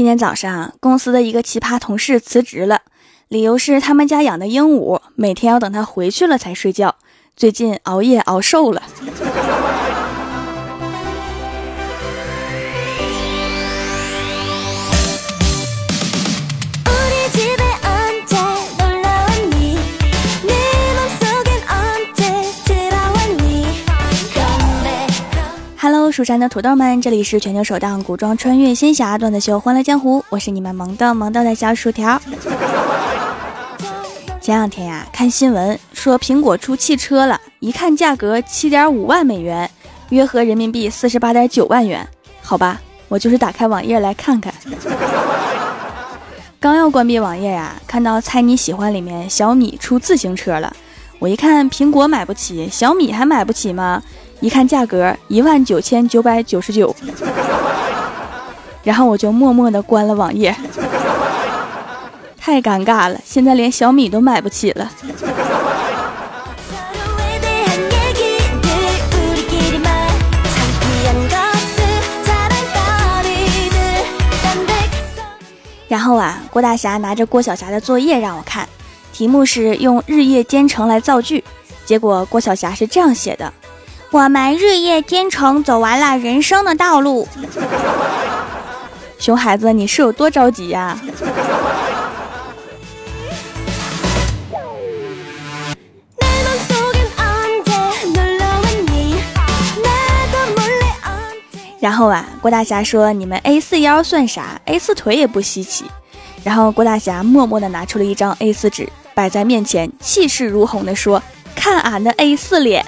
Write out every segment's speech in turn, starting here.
今天早上，公司的一个奇葩同事辞职了，理由是他们家养的鹦鹉每天要等他回去了才睡觉，最近熬夜熬瘦了。蜀山的土豆们，这里是全球首档古装穿越仙侠段子秀《欢乐江湖》，我是你们萌的萌豆的小薯条。前两天呀，看新闻说苹果出汽车了，一看价格七点五万美元，约合人民币四十八点九万元。好吧，我就是打开网页来看看。刚要关闭网页呀，看到猜你喜欢里面小米出自行车了，我一看苹果买不起，小米还买不起吗？一看价格一万九千九百九十九，然后我就默默的关了网页，太尴尬了，现在连小米都买不起了。然后啊，郭大侠拿着郭晓霞的作业让我看，题目是用日夜兼程来造句，结果郭晓霞是这样写的。我们日夜兼程走完了人生的道路，熊孩子，你是有多着急呀？然后啊，郭大侠说：“你们 A 四腰算啥？A 四腿也不稀奇。”然后郭大侠默默的拿出了一张 A 四纸，摆在面前，气势如虹的说：“看俺的 A 四脸。”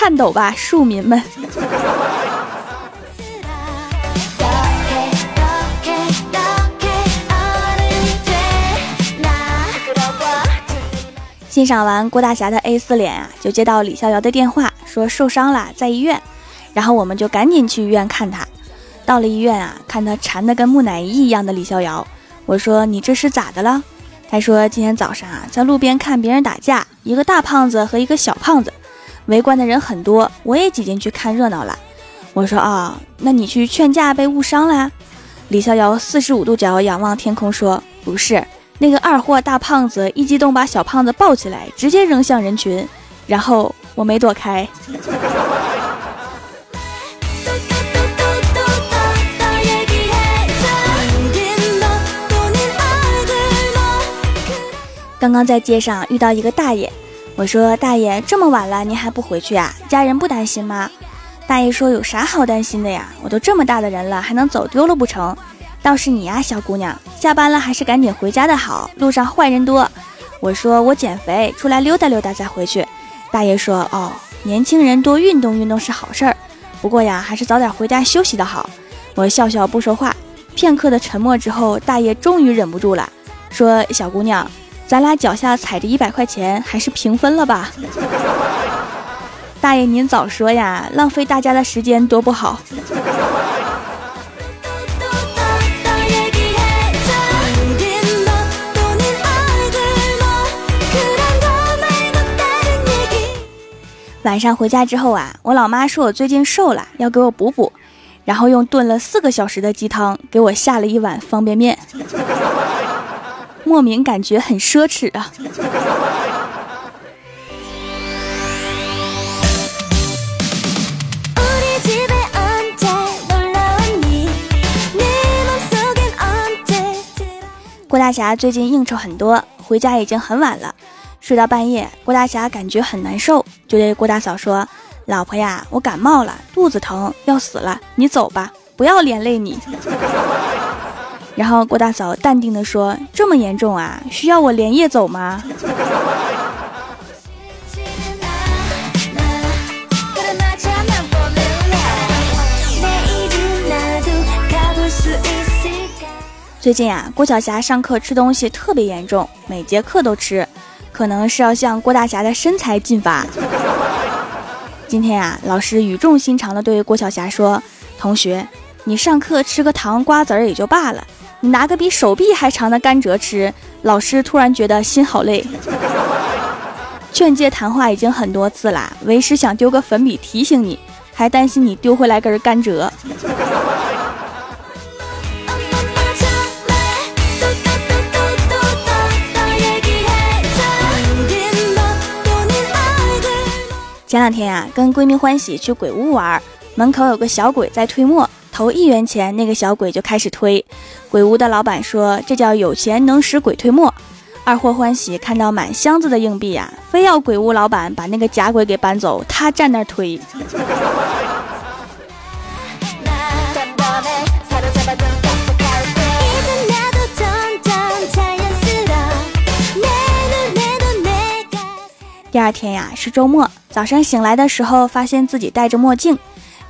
颤抖吧，庶民们！欣赏完郭大侠的 A 四脸啊，就接到李逍遥的电话，说受伤了，在医院。然后我们就赶紧去医院看他。到了医院啊，看他馋的跟木乃伊一样的李逍遥，我说你这是咋的了？他说今天早上啊，在路边看别人打架，一个大胖子和一个小胖子。围观的人很多，我也挤进去看热闹了。我说啊，那你去劝架被误伤啦？李逍遥四十五度角仰望天空说：“不是，那个二货大胖子一激动把小胖子抱起来，直接扔向人群，然后我没躲开。”刚刚在街上遇到一个大爷。我说大爷，这么晚了您还不回去啊？家人不担心吗？大爷说有啥好担心的呀？我都这么大的人了，还能走丢了不成？倒是你呀，小姑娘，下班了还是赶紧回家的好，路上坏人多。我说我减肥，出来溜达溜达再回去。大爷说哦，年轻人多运动运动是好事儿，不过呀，还是早点回家休息的好。我笑笑不说话，片刻的沉默之后，大爷终于忍不住了，说小姑娘。咱俩脚下踩着一百块钱，还是平分了吧？大爷，您早说呀，浪费大家的时间多不好。晚上回家之后啊，我老妈说我最近瘦了，要给我补补，然后用炖了四个小时的鸡汤给我下了一碗方便面。莫名感觉很奢侈啊！郭大侠最近应酬很多，回家已经很晚了，睡到半夜，郭大侠感觉很难受，就对郭大嫂说：“老婆呀，我感冒了，肚子疼，要死了，你走吧，不要连累你。”然后郭大嫂淡定地说：“这么严重啊？需要我连夜走吗？”最近啊，郭晓霞上课吃东西特别严重，每节课都吃，可能是要向郭大侠的身材进发。今天啊，老师语重心长地对郭晓霞说：“同学，你上课吃个糖瓜子儿也就罢了。”你拿个比手臂还长的甘蔗吃，老师突然觉得心好累。劝诫谈话已经很多次啦，为师想丢个粉笔提醒你，还担心你丢回来根甘蔗。前两天呀，跟闺蜜欢喜去鬼屋玩，门口有个小鬼在推磨。投一元钱，那个小鬼就开始推。鬼屋的老板说：“这叫有钱能使鬼推磨。”二货欢喜看到满箱子的硬币呀，非要鬼屋老板把那个假鬼给搬走，他站那儿推。第二天呀是周末，早上醒来的时候发现自己戴着墨镜，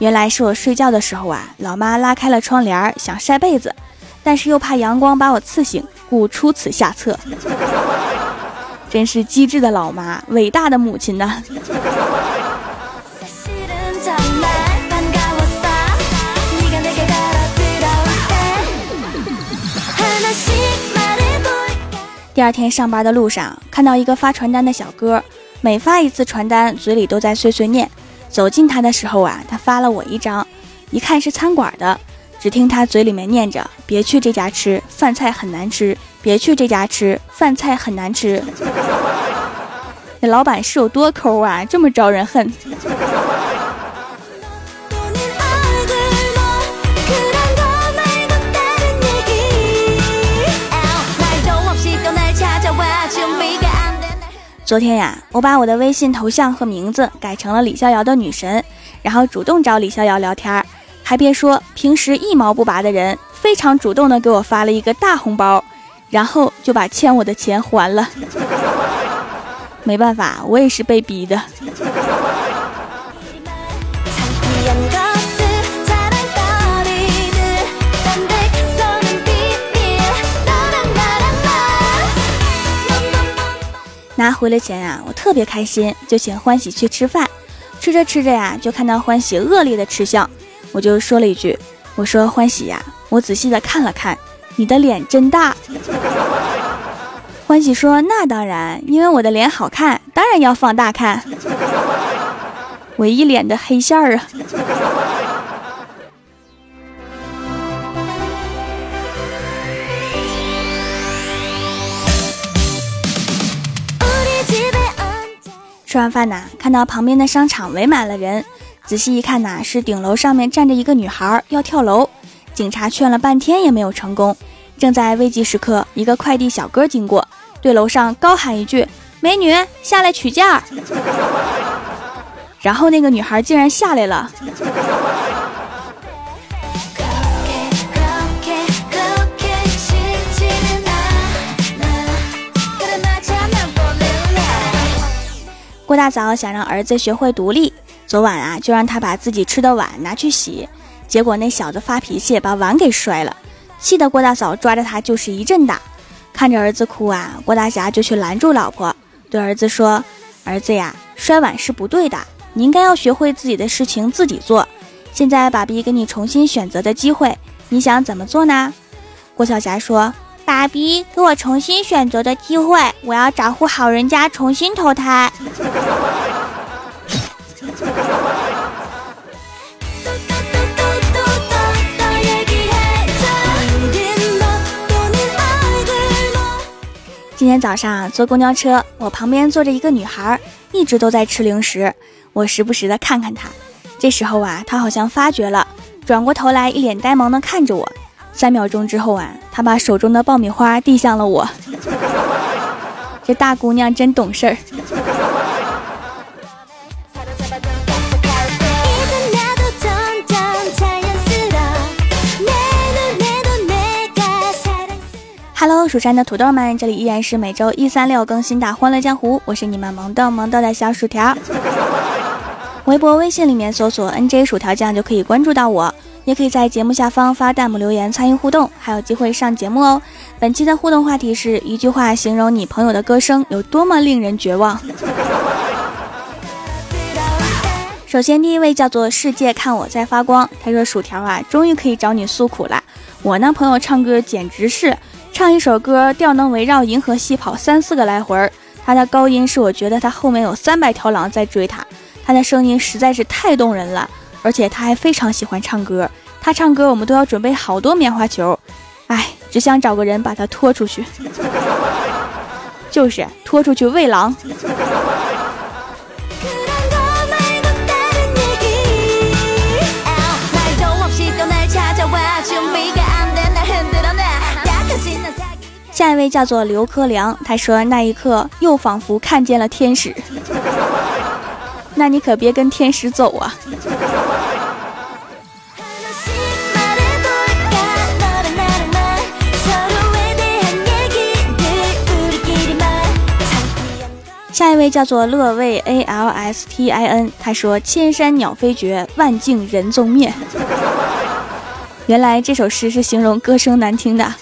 原来是我睡觉的时候啊，老妈拉开了窗帘想晒被子，但是又怕阳光把我刺醒，故出此下策。真是机智的老妈，伟大的母亲呐！第二天上班的路上，看到一个发传单的小哥。每发一次传单，嘴里都在碎碎念。走近他的时候啊，他发了我一张，一看是餐馆的。只听他嘴里面念着：“别去这家吃，饭菜很难吃。别去这家吃，饭菜很难吃。”那老板是有多抠啊，这么招人恨。昨天呀，我把我的微信头像和名字改成了李逍遥的女神，然后主动找李逍遥聊天还别说，平时一毛不拔的人，非常主动的给我发了一个大红包，然后就把欠我的钱还了。没办法，我也是被逼的。拿回了钱呀，我特别开心，就请欢喜去吃饭。吃着吃着呀，就看到欢喜恶劣的吃相，我就说了一句：“我说欢喜呀，我仔细的看了看，你的脸真大。”欢喜说：“那当然，因为我的脸好看，当然要放大看。”我一脸的黑线儿啊。吃完饭呐，看到旁边的商场围满了人，仔细一看呐，是顶楼上面站着一个女孩要跳楼，警察劝了半天也没有成功。正在危急时刻，一个快递小哥经过，对楼上高喊一句：“美女，下来取件。”然后那个女孩竟然下来了。郭大嫂想让儿子学会独立，昨晚啊就让他把自己吃的碗拿去洗，结果那小子发脾气把碗给摔了，气得郭大嫂抓着他就是一阵打。看着儿子哭啊，郭大侠就去拦住老婆，对儿子说：“儿子呀，摔碗是不对的，你应该要学会自己的事情自己做。现在爸比给你重新选择的机会，你想怎么做呢？”郭晓霞说。爸比，给我重新选择的机会，我要找户好人家重新投胎。今天早上坐公交车，我旁边坐着一个女孩，一直都在吃零食，我时不时的看看她。这时候啊，她好像发觉了，转过头来，一脸呆萌的看着我。三秒钟之后啊，他把手中的爆米花递向了我。这大姑娘真懂事儿。Hello，蜀山的土豆们，这里依然是每周一、三、六更新的《欢乐江湖》，我是你们萌豆萌豆的小薯条。微博、微信里面搜索 “nj 薯条酱”就可以关注到我。也可以在节目下方发弹幕留言参与互动，还有机会上节目哦。本期的互动话题是一句话形容你朋友的歌声有多么令人绝望。首先，第一位叫做世界看我在发光，他说：“薯条啊，终于可以找你诉苦了。我那朋友唱歌简直是唱一首歌调能围绕银河系跑三四个来回儿，他的高音是我觉得他后面有三百条狼在追他，他的声音实在是太动人了。”而且他还非常喜欢唱歌他唱歌我们都要准备好多棉花球哎只想找个人把他拖出去。就是拖出去喂狼。下一位叫做刘科良他说那一刻又仿佛看见了天使。那你可别跟天使走啊！下一位叫做乐味 A L S T I N，他说：“千山鸟飞绝，万径人踪灭。”原来这首诗是形容歌声难听的。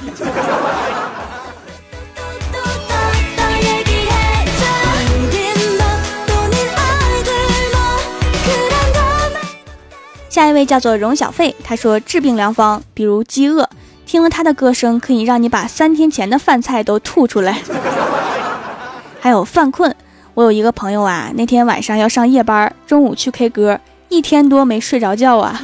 下一位叫做荣小费，他说：“治病良方，比如饥饿，听了他的歌声，可以让你把三天前的饭菜都吐出来。”还有犯困。我有一个朋友啊，那天晚上要上夜班，中午去 K 歌，一天多没睡着觉啊。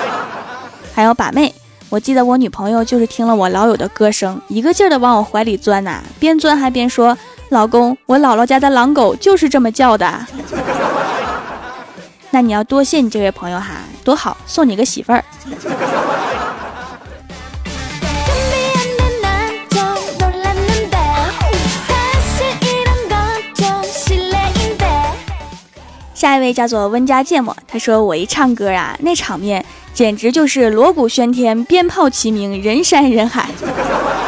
还有把妹，我记得我女朋友就是听了我老友的歌声，一个劲儿的往我怀里钻呐，边钻还边说：“老公，我姥姥家的狼狗就是这么叫的。”那你要多谢你这位朋友哈，多好，送你个媳妇儿。下一位叫做温家芥末，他说我一唱歌啊，那场面简直就是锣鼓喧天，鞭炮齐鸣，人山人海。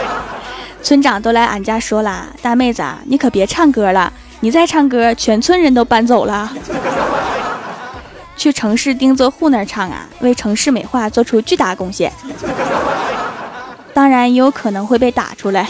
村长都来俺家说了，大妹子啊，你可别唱歌了，你再唱歌，全村人都搬走了，去城市钉子户那儿唱啊，为城市美化做出巨大贡献。当然也有可能会被打出来。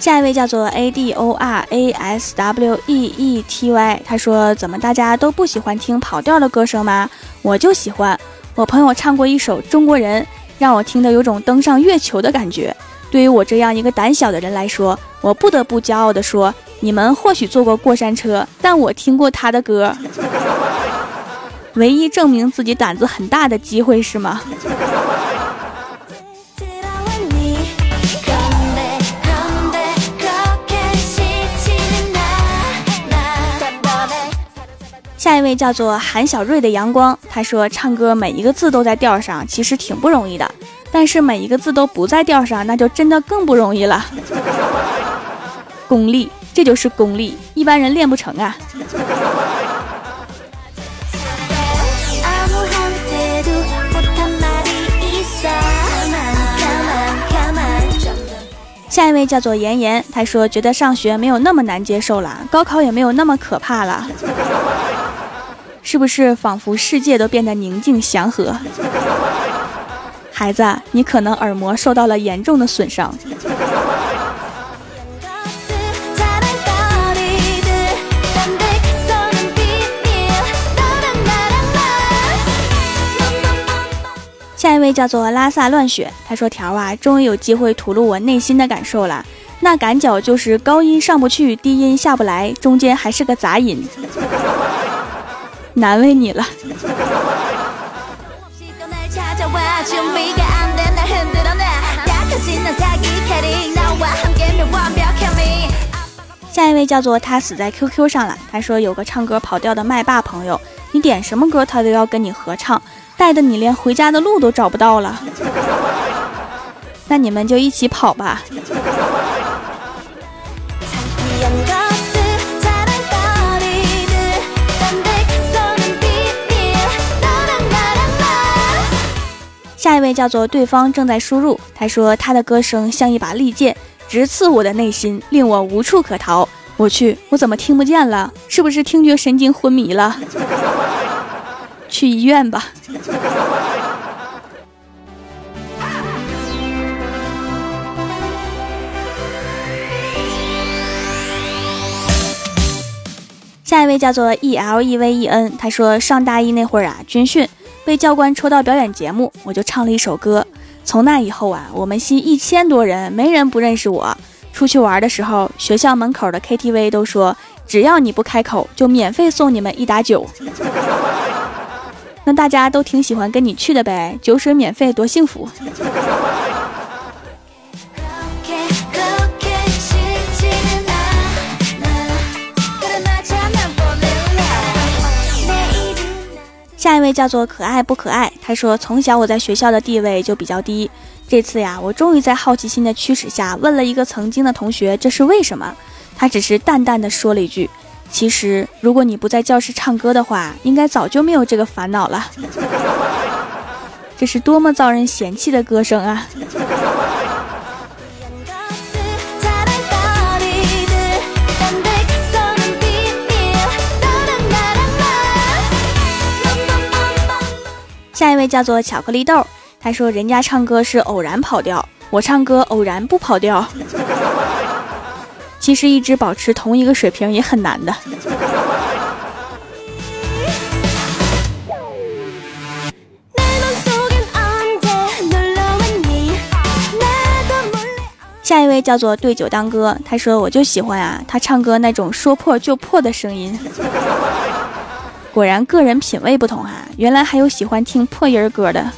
下一位叫做 A D O R A S W E E T Y，他说：“怎么大家都不喜欢听跑调的歌声吗？我就喜欢。我朋友唱过一首《中国人》，让我听得有种登上月球的感觉。对于我这样一个胆小的人来说，我不得不骄傲地说：你们或许坐过过山车，但我听过他的歌。唯一证明自己胆子很大的机会是吗？”下一位叫做韩小瑞的阳光，他说唱歌每一个字都在调上，其实挺不容易的。但是每一个字都不在调上，那就真的更不容易了。功力，这就是功力，一般人练不成啊。下一位叫做妍妍，他说觉得上学没有那么难接受了，高考也没有那么可怕了。是不是仿佛世界都变得宁静祥和？孩子，你可能耳膜受到了严重的损伤。下一位叫做拉萨乱雪，他说：“条啊，终于有机会吐露我内心的感受了。那感脚就是高音上不去，低音下不来，中间还是个杂音。”难为你了。下一位叫做他死在 QQ 上了。他说有个唱歌跑调的麦霸朋友，你点什么歌他都要跟你合唱，带的你连回家的路都找不到了。那你们就一起跑吧。下一位叫做对方正在输入，他说他的歌声像一把利剑，直刺我的内心，令我无处可逃。我去，我怎么听不见了？是不是听觉神经昏迷了？去医院吧。下一位叫做 E L E V E N，他说上大一那会儿啊，军训。被教官抽到表演节目，我就唱了一首歌。从那以后啊，我们系一千多人，没人不认识我。出去玩的时候，学校门口的 KTV 都说，只要你不开口，就免费送你们一打酒。那大家都挺喜欢跟你去的呗，酒水免费，多幸福。叫做可爱不可爱，他说从小我在学校的地位就比较低，这次呀，我终于在好奇心的驱使下问了一个曾经的同学这是为什么，他只是淡淡的说了一句：“其实如果你不在教室唱歌的话，应该早就没有这个烦恼了。”这是多么遭人嫌弃的歌声啊！下一位叫做巧克力豆，他说人家唱歌是偶然跑调，我唱歌偶然不跑调。其实一直保持同一个水平也很难的。下一位叫做对酒当歌，他说我就喜欢啊，他唱歌那种说破就破的声音。果然个人品味不同啊，原来还有喜欢听破音歌的。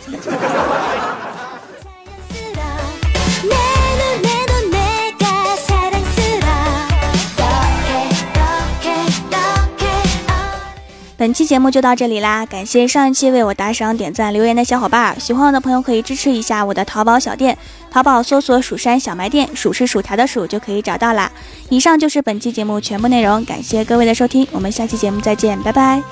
本期节目就到这里啦，感谢上一期为我打赏、点赞、留言的小伙伴，喜欢我的朋友可以支持一下我的淘宝小店，淘宝搜索“蜀山小卖店”，数是薯条的数就可以找到啦。以上就是本期节目全部内容，感谢各位的收听，我们下期节目再见，拜拜。